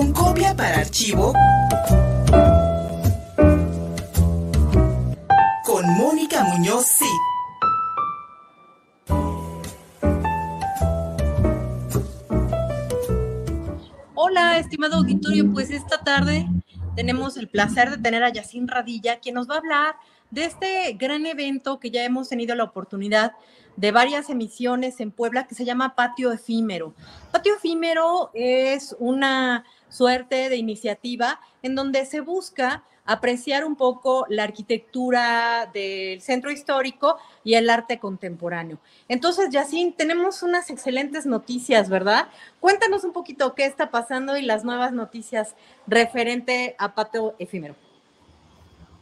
con copia para archivo con Mónica Muñoz. Hola, estimado auditorio, pues esta tarde tenemos el placer de tener a Yacine Radilla, quien nos va a hablar de este gran evento que ya hemos tenido la oportunidad de varias emisiones en Puebla que se llama Patio Efímero. Patio Efímero es una suerte de iniciativa en donde se busca apreciar un poco la arquitectura del centro histórico y el arte contemporáneo. Entonces, Yacine, tenemos unas excelentes noticias, ¿verdad? Cuéntanos un poquito qué está pasando y las nuevas noticias referente a Patio Efímero.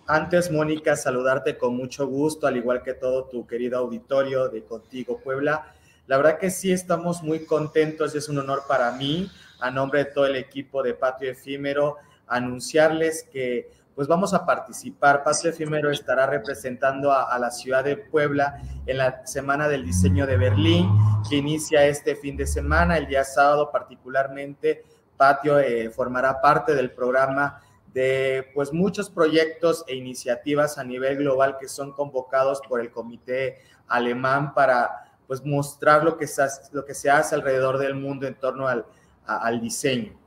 Antes, Mónica, saludarte con mucho gusto, al igual que todo tu querido auditorio de Contigo Puebla. La verdad que sí estamos muy contentos, es un honor para mí, a nombre de todo el equipo de Patio Efímero, anunciarles que pues vamos a participar. Patio Efímero estará representando a, la ciudad de Puebla en la Semana del Diseño de Berlín, que inicia este fin de semana, el día sábado particularmente. Patio eh, formará parte del programa de pues muchos proyectos e iniciativas a nivel global que son convocados por el comité alemán para pues mostrar lo que se hace, lo que alrededor del mundo en torno al, al diseño.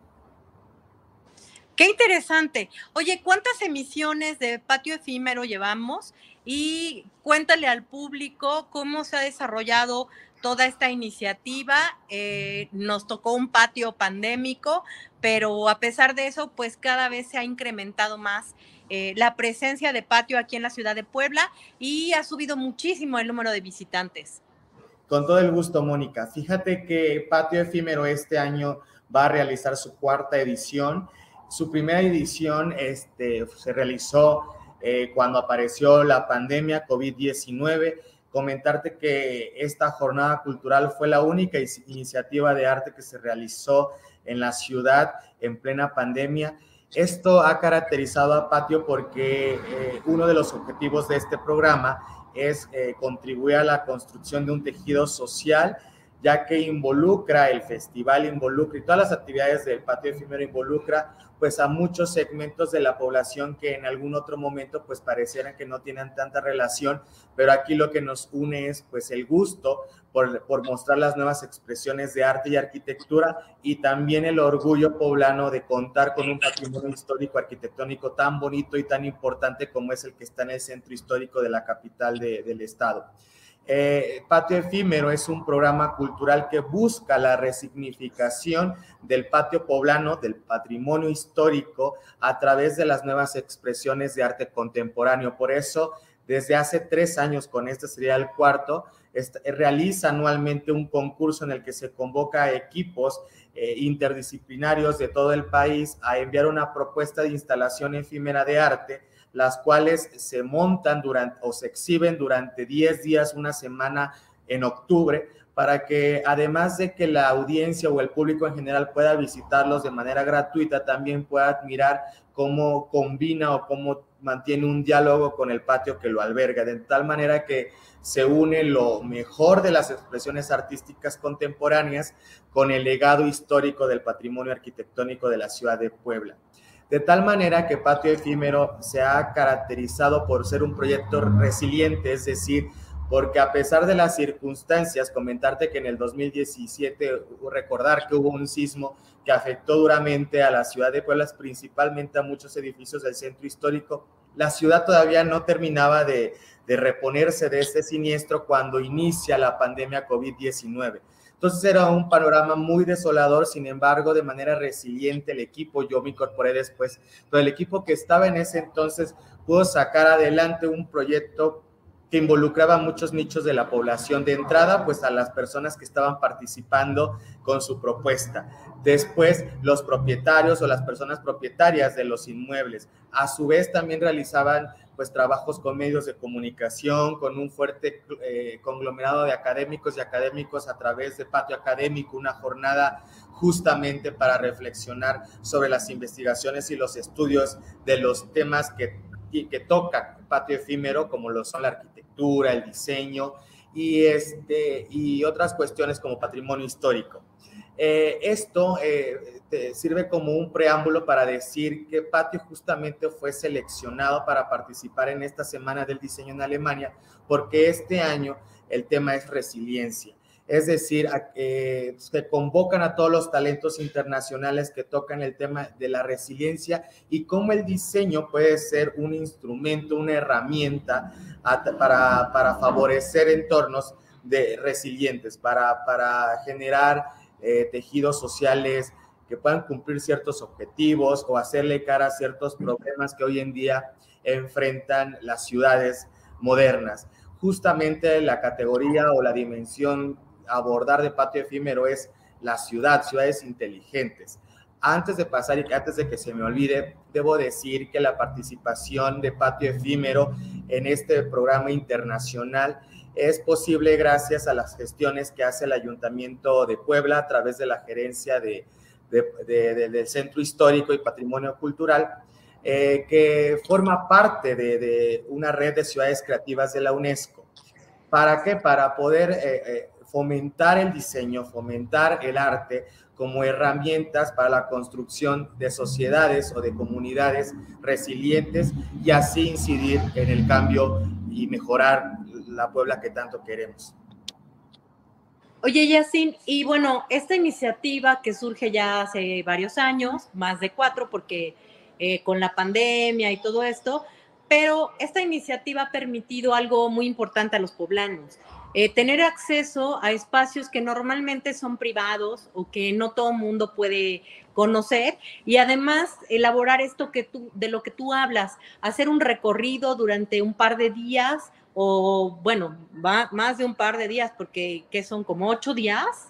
Qué interesante. Oye, ¿cuántas emisiones de patio efímero llevamos? Y cuéntale al público cómo se ha desarrollado toda esta iniciativa. Eh, nos tocó un patio pandémico, pero a pesar de eso, pues cada vez se ha incrementado más eh, la presencia de patio aquí en la ciudad de Puebla y ha subido muchísimo el número de visitantes. Con todo el gusto, Mónica. Fíjate que Patio Efímero este año va a realizar su cuarta edición. Su primera edición este, se realizó eh, cuando apareció la pandemia COVID-19 comentarte que esta jornada cultural fue la única iniciativa de arte que se realizó en la ciudad en plena pandemia. Esto ha caracterizado a Patio porque eh, uno de los objetivos de este programa es eh, contribuir a la construcción de un tejido social, ya que involucra el festival, involucra y todas las actividades del patio efímero involucra pues a muchos segmentos de la población que en algún otro momento pues parecieran que no tienen tanta relación, pero aquí lo que nos une es pues el gusto por, por mostrar las nuevas expresiones de arte y arquitectura y también el orgullo poblano de contar con un patrimonio histórico arquitectónico tan bonito y tan importante como es el que está en el centro histórico de la capital del estado. Eh, patio Efímero es un programa cultural que busca la resignificación del patio poblano, del patrimonio histórico, a través de las nuevas expresiones de arte contemporáneo. Por eso, desde hace tres años, con este sería el cuarto, realiza anualmente un concurso en el que se convoca a equipos eh, interdisciplinarios de todo el país a enviar una propuesta de instalación efímera de arte las cuales se montan durante o se exhiben durante 10 días, una semana en octubre, para que además de que la audiencia o el público en general pueda visitarlos de manera gratuita, también pueda admirar cómo combina o cómo mantiene un diálogo con el patio que lo alberga, de tal manera que se une lo mejor de las expresiones artísticas contemporáneas con el legado histórico del patrimonio arquitectónico de la ciudad de Puebla de tal manera que Patio Efímero se ha caracterizado por ser un proyecto resiliente, es decir, porque a pesar de las circunstancias, comentarte que en el 2017, recordar que hubo un sismo que afectó duramente a la ciudad de Puebla, principalmente a muchos edificios del centro histórico, la ciudad todavía no terminaba de, de reponerse de este siniestro cuando inicia la pandemia COVID-19. Entonces era un panorama muy desolador, sin embargo, de manera resiliente el equipo, yo me incorporé después, pero el equipo que estaba en ese entonces pudo sacar adelante un proyecto que involucraba muchos nichos de la población. De entrada, pues a las personas que estaban participando con su propuesta. Después, los propietarios o las personas propietarias de los inmuebles. A su vez, también realizaban pues trabajos con medios de comunicación, con un fuerte eh, conglomerado de académicos y académicos a través de Patio Académico, una jornada justamente para reflexionar sobre las investigaciones y los estudios de los temas que, que toca Patio Efímero, como lo son la arquitectura, el diseño y, este, y otras cuestiones como patrimonio histórico. Eh, esto eh, sirve como un preámbulo para decir que Patio justamente fue seleccionado para participar en esta semana del diseño en Alemania, porque este año el tema es resiliencia. Es decir, eh, se convocan a todos los talentos internacionales que tocan el tema de la resiliencia y cómo el diseño puede ser un instrumento, una herramienta para, para favorecer entornos de resilientes, para, para generar eh, tejidos sociales que puedan cumplir ciertos objetivos o hacerle cara a ciertos problemas que hoy en día enfrentan las ciudades modernas. Justamente la categoría o la dimensión abordar de patio efímero es la ciudad, ciudades inteligentes. Antes de pasar y antes de que se me olvide, debo decir que la participación de patio efímero en este programa internacional es posible gracias a las gestiones que hace el Ayuntamiento de Puebla a través de la gerencia de, del Centro Histórico y Patrimonio Cultural, eh, que forma parte de, una red de ciudades creativas de la UNESCO. ¿Para qué? Para poder eh, eh, fomentar el diseño, fomentar el arte como herramientas para la construcción de sociedades o de comunidades resilientes y así incidir en el cambio y mejorar la Puebla que tanto queremos. Oye, Yacine, y bueno, esta iniciativa que surge ya hace varios años, más de cuatro, porque eh, con la pandemia y todo esto, pero esta iniciativa ha permitido algo muy importante a los poblanos, eh, tener acceso a espacios que normalmente son privados o que no todo el mundo puede conocer y además elaborar esto que tú, de lo que tú hablas, hacer un recorrido durante un par de días o bueno, va más de un par de días, porque ¿qué son como ocho días?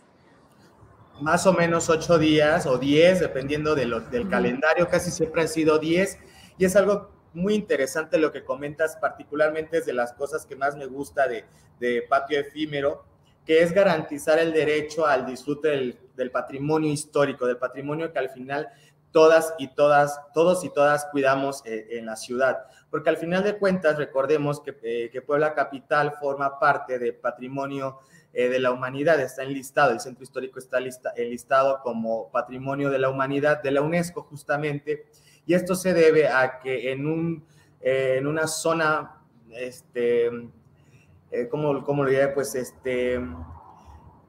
Más o menos ocho días o diez, dependiendo de lo, del calendario, casi siempre han sido diez, y es algo muy interesante lo que comentas, particularmente es de las cosas que más me gusta de, de Patio Efímero, que es garantizar el derecho al disfrute del, del patrimonio histórico, del patrimonio que al final todas y todas, todos y todas cuidamos eh, en la ciudad. Porque al final de cuentas, recordemos que, eh, que Puebla Capital forma parte del patrimonio eh, de la humanidad, está enlistado, el centro histórico está lista, enlistado como patrimonio de la humanidad de la UNESCO justamente, y esto se debe a que en, un, en una zona, este, ¿cómo, cómo lo diré? Pues este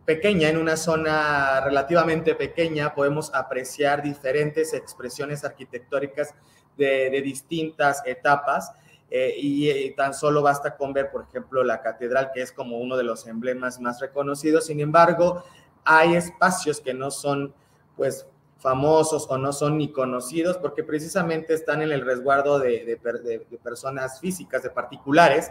pequeña, en una zona relativamente pequeña, podemos apreciar diferentes expresiones arquitectónicas de, distintas etapas. Eh, y, y, tan solo basta con ver, por ejemplo, la catedral, que es como uno de los emblemas más reconocidos. Sin embargo, hay espacios que no son, pues, famosos o no son ni conocidos porque precisamente están en el resguardo de, personas físicas, de particulares,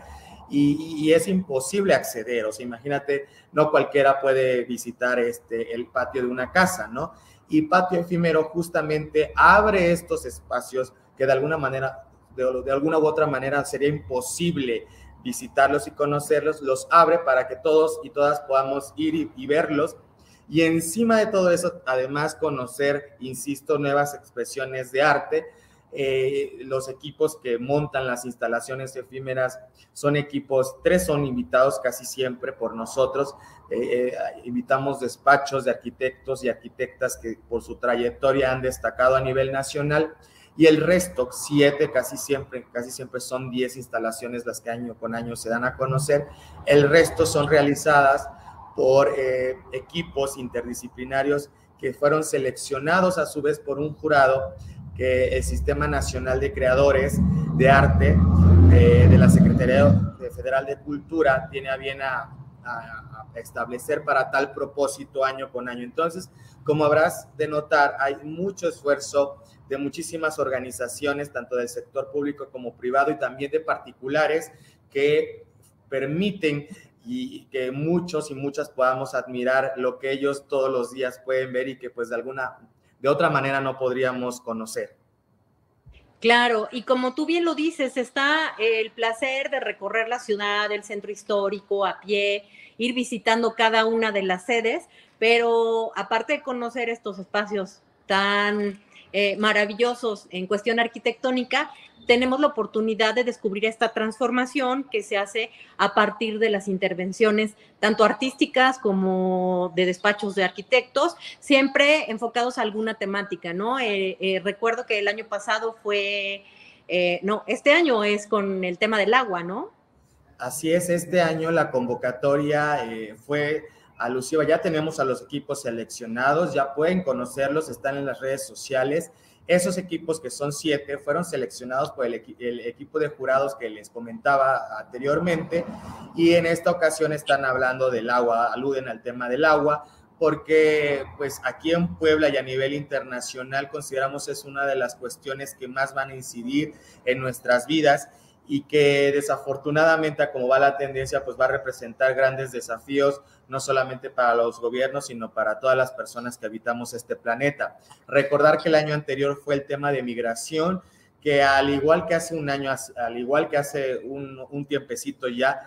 y, es imposible acceder. O sea, imagínate, no cualquiera puede visitar este, el patio de una casa, ¿no? Y patio efímero justamente abre estos espacios que de alguna manera, de, de alguna u otra manera sería imposible visitarlos y conocerlos, los abre para que todos y todas podamos ir y verlos y encima de todo eso, además conocer, insisto, nuevas expresiones de arte. Eh, los equipos que montan las instalaciones efímeras son equipos, tres son invitados casi siempre por nosotros. Eh, eh, invitamos despachos de arquitectos y arquitectas que por su trayectoria han destacado a nivel nacional y el resto, siete casi siempre, casi siempre son diez instalaciones las que año con año se dan a conocer. El resto son realizadas por eh, equipos interdisciplinarios que fueron seleccionados a su vez por un jurado que el Sistema Nacional de Creadores de Arte eh, de la Secretaría Federal de Cultura tiene a bien a, establecer para tal propósito año con año. Entonces, como habrás de notar, hay mucho esfuerzo de muchísimas organizaciones, tanto del sector público como privado y también de particulares, que permiten y que muchos y muchas podamos admirar lo que ellos todos los días pueden ver y que pues de alguna, de otra manera no podríamos conocer. Claro, y como tú bien lo dices, está el placer de recorrer la ciudad, el centro histórico a pie, ir visitando cada una de las sedes, pero aparte de conocer estos espacios tan eh, maravillosos en cuestión arquitectónica, tenemos la oportunidad de descubrir esta transformación que se hace a partir de las intervenciones tanto artísticas como de despachos de arquitectos, siempre enfocados a alguna temática, ¿no? Eh, eh, recuerdo que el año pasado fue, no, este año es con el tema del agua, ¿no? Así es, este año la convocatoria fue alusiva. Ya tenemos a los equipos seleccionados, ya pueden conocerlos, están en las redes sociales. Esos equipos, que son siete, fueron seleccionados por el, equipo de jurados que les comentaba anteriormente y en esta ocasión están hablando del agua, aluden al tema del agua, porque pues aquí en Puebla y a nivel internacional consideramos es una de las cuestiones que más van a incidir en nuestras vidas y que desafortunadamente, como va la tendencia, pues va a representar grandes desafíos, no solamente para los gobiernos, sino para todas las personas que habitamos este planeta. Recordar que el año anterior fue el tema de migración, que al igual que hace un año, al igual que hace un, un tiempecito ya,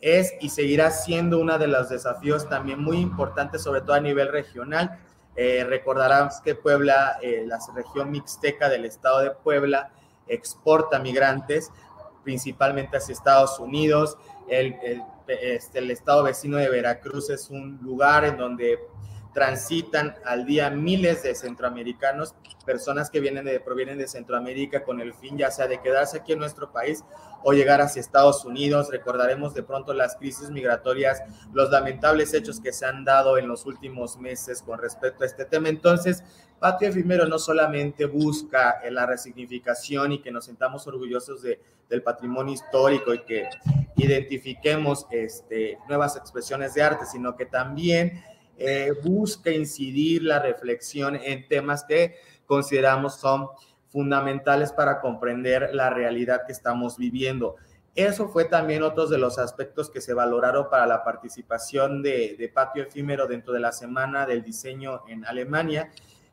es y seguirá siendo uno de los desafíos también muy importantes, sobre todo a nivel regional. Eh, recordarás que Puebla, eh, la región mixteca del estado de Puebla, exporta migrantes, principalmente hacia Estados Unidos. El, este, el estado vecino de Veracruz es un lugar en donde transitan al día miles de centroamericanos, personas que vienen de, provienen de Centroamérica con el fin ya sea de quedarse aquí en nuestro país o llegar hacia Estados Unidos. Recordaremos de pronto las crisis migratorias, los lamentables hechos que se han dado en los últimos meses con respecto a este tema. Entonces, Patio Efímero no solamente busca la resignificación y que nos sentamos orgullosos de, del patrimonio histórico y que identifiquemos este, nuevas expresiones de arte, sino que también eh, busca incidir la reflexión en temas que consideramos son fundamentales para comprender la realidad que estamos viviendo. Eso fue también otro de los aspectos que se valoraron para la participación de, de Patio Efímero dentro de la Semana del Diseño en Alemania,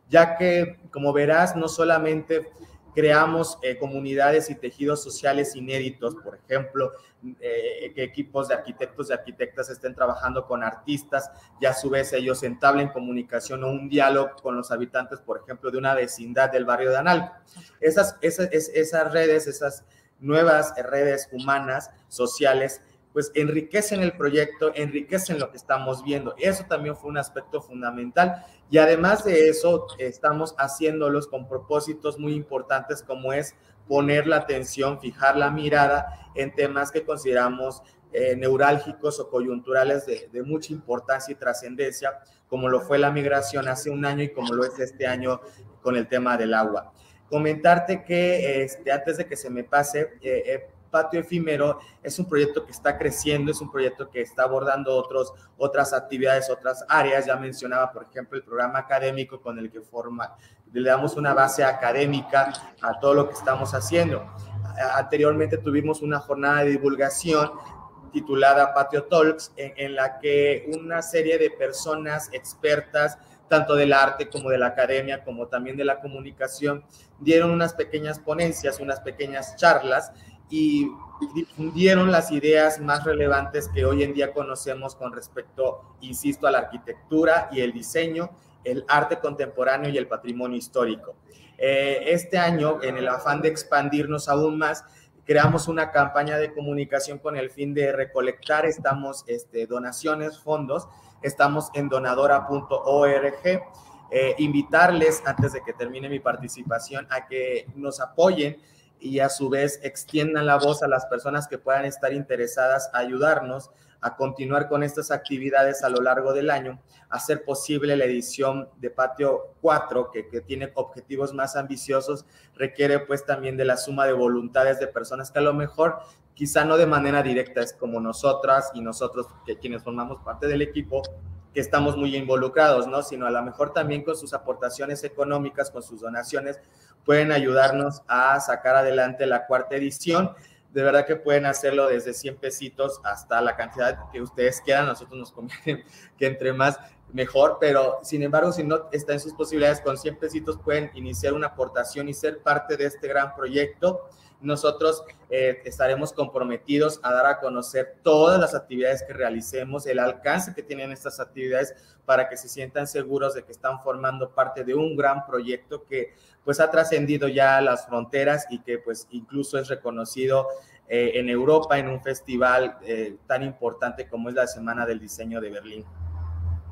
ya que, como verás, no solamente creamos eh, comunidades y tejidos sociales inéditos, por ejemplo, eh, que equipos de arquitectos y arquitectas estén trabajando con artistas y a su vez ellos entablen comunicación o un diálogo con los habitantes, por ejemplo, de una vecindad del barrio de Analco. Esas, esas, esas redes, esas nuevas redes humanas, sociales, pues enriquecen el proyecto, enriquecen lo que estamos viendo. Eso también fue un aspecto fundamental. Y además de eso, estamos haciéndolos con propósitos muy importantes como es poner la atención, fijar la mirada en temas que consideramos eh, neurálgicos o coyunturales de, mucha importancia y trascendencia, como lo fue la migración hace un año y como lo es este año con el tema del agua. Comentarte que este, antes de que se me pase, eh, eh Patio Efímero es un proyecto que está creciendo, es un proyecto que está abordando otros, otras actividades, otras áreas. Ya mencionaba, por ejemplo, el programa académico con el que forma, le damos una base académica a todo lo que estamos haciendo. Anteriormente tuvimos una jornada de divulgación titulada Patio Talks, en, en la que una serie de personas expertas tanto del arte como de la academia, como también de la comunicación, dieron unas pequeñas ponencias, unas pequeñas charlas y difundieron las ideas más relevantes que hoy en día conocemos con respecto, insisto, a la arquitectura y el diseño, el arte contemporáneo y el patrimonio histórico. Eh, este año, en el afán de expandirnos aún más, creamos una campaña de comunicación con el fin de recolectar, estamos, este, donaciones, fondos, estamos en donadora.org. Eh, invitarles, antes de que termine mi participación, a que nos apoyen y a su vez extiendan la voz a las personas que puedan estar interesadas a ayudarnos a continuar con estas actividades a lo largo del año, hacer posible la edición de Patio 4, que, que, tiene objetivos más ambiciosos, requiere pues también de la suma de voluntades de personas que a lo mejor, quizá no de manera directa, es como nosotras y nosotros, que quienes formamos parte del equipo, que estamos muy involucrados, ¿no? Sino a lo mejor también con sus aportaciones económicas, con sus donaciones, pueden ayudarnos a sacar adelante la cuarta edición. De verdad que pueden hacerlo desde 100 pesitos hasta la cantidad que ustedes quieran. Nosotros nos conviene que entre más mejor, pero sin embargo, si no está en sus posibilidades, con 100 pesitos pueden iniciar una aportación y ser parte de este gran proyecto nosotros eh, estaremos comprometidos a dar a conocer todas las actividades que realicemos, el alcance que tienen estas actividades para que se sientan seguros de que están formando parte de un gran proyecto que pues ha trascendido ya las fronteras y que pues incluso es reconocido eh, en Europa en un festival eh, tan importante como es la Semana del Diseño de Berlín.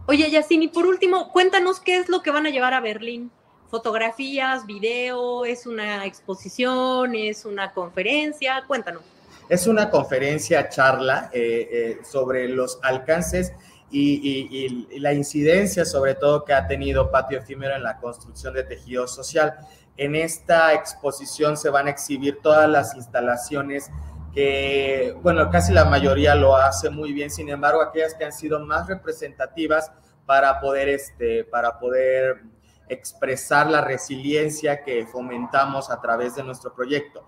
Oye, Yacine, y por último, cuéntanos qué es lo que van a llevar a Berlín fotografías, video, es una exposición, es una conferencia, cuéntanos. Es una conferencia charla eh, eh, sobre los alcances y, la incidencia sobre todo que ha tenido Patio Efímero en la construcción de tejido social. En esta exposición se van a exhibir todas las instalaciones que, bueno, casi la mayoría lo hace muy bien, sin embargo, aquellas que han sido más representativas para poder, este, para poder expresar la resiliencia que fomentamos a través de nuestro proyecto.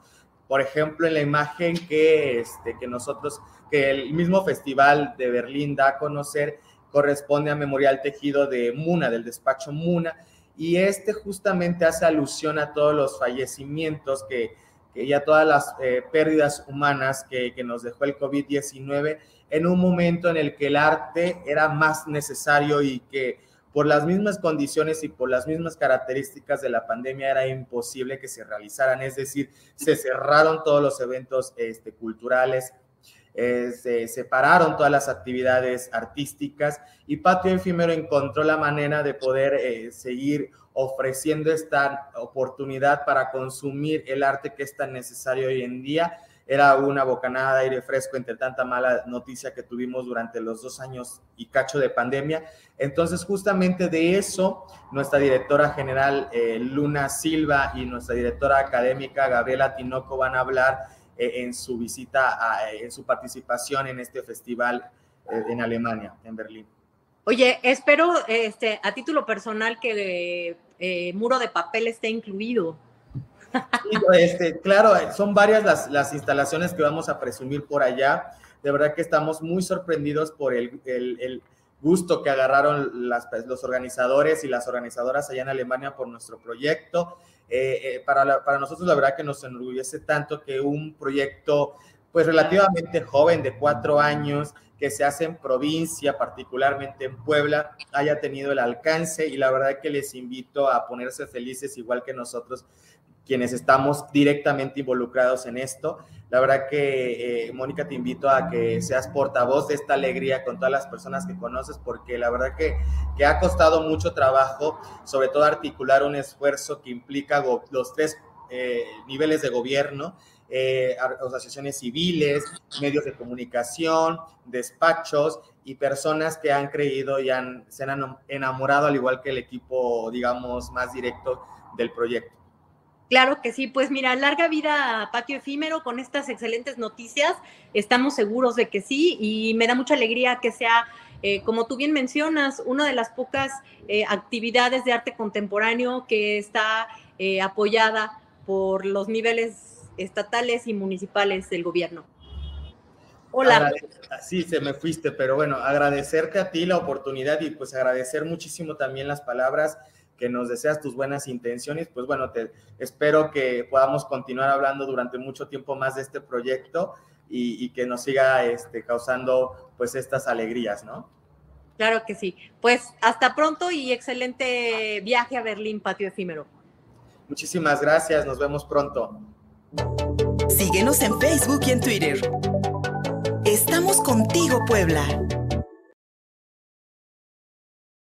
Por ejemplo, en la imagen que, este, que nosotros, que el mismo Festival de Berlín da a conocer, corresponde a Memorial Tejido de Muna, del despacho Muna, y este justamente hace alusión a todos los fallecimientos que, que y a todas las eh, pérdidas humanas que, que nos dejó el COVID-19 en un momento en el que el arte era más necesario y que por las mismas condiciones y por las mismas características de la pandemia era imposible que se realizaran, es decir, se cerraron todos los eventos este, culturales, eh, se separaron todas las actividades artísticas y Patio Efímero encontró la manera de poder eh, seguir ofreciendo esta oportunidad para consumir el arte que es tan necesario hoy en día era una bocanada de aire fresco entre tanta mala noticia que tuvimos durante los dos años y cacho de pandemia. Entonces, justamente de eso, nuestra directora general eh, Luna Silva y nuestra directora académica Gabriela Tinoco van a hablar eh, en su visita, en su participación en este festival eh, en Alemania, en Berlín. Oye, espero este, a título personal que Muro de Papel esté incluido. Este, claro, son varias las, instalaciones que vamos a presumir por allá. De verdad que estamos muy sorprendidos por el, gusto que agarraron los organizadores y las organizadoras allá en Alemania por nuestro proyecto. Eh, eh, para, para nosotros la verdad que nos enorgullece tanto que un proyecto pues relativamente joven de cuatro años que se hace en provincia, particularmente en Puebla, haya tenido el alcance y la verdad que les invito a ponerse felices igual que nosotros quienes estamos directamente involucrados en esto. La verdad que, eh, Mónica, te invito a que seas portavoz de esta alegría con todas las personas que conoces, porque la verdad que, que ha costado mucho trabajo, sobre todo articular un esfuerzo que implica los tres eh, niveles de gobierno, eh, asociaciones civiles, medios de comunicación, despachos y personas que han creído y han, se han enamorado, al igual que el equipo, digamos, más directo del proyecto. Claro que sí, pues mira, larga vida a Patio Efímero con estas excelentes noticias, estamos seguros de que sí y me da mucha alegría que sea, eh, como tú bien mencionas, una de las pocas eh, actividades de arte contemporáneo que está eh, apoyada por los niveles estatales y municipales del gobierno. Hola. Sí, se me fuiste, pero bueno, agradecerte a ti la oportunidad y pues agradecer muchísimo también las palabras que nos deseas tus buenas intenciones, pues bueno, te espero que podamos continuar hablando durante mucho tiempo más de este proyecto y, que nos siga este, causando pues estas alegrías, ¿no? Claro que sí. Pues hasta pronto y excelente viaje a Berlín, Patio Efímero. Muchísimas gracias, nos vemos pronto. Síguenos en Facebook y en Twitter. Estamos contigo, Puebla.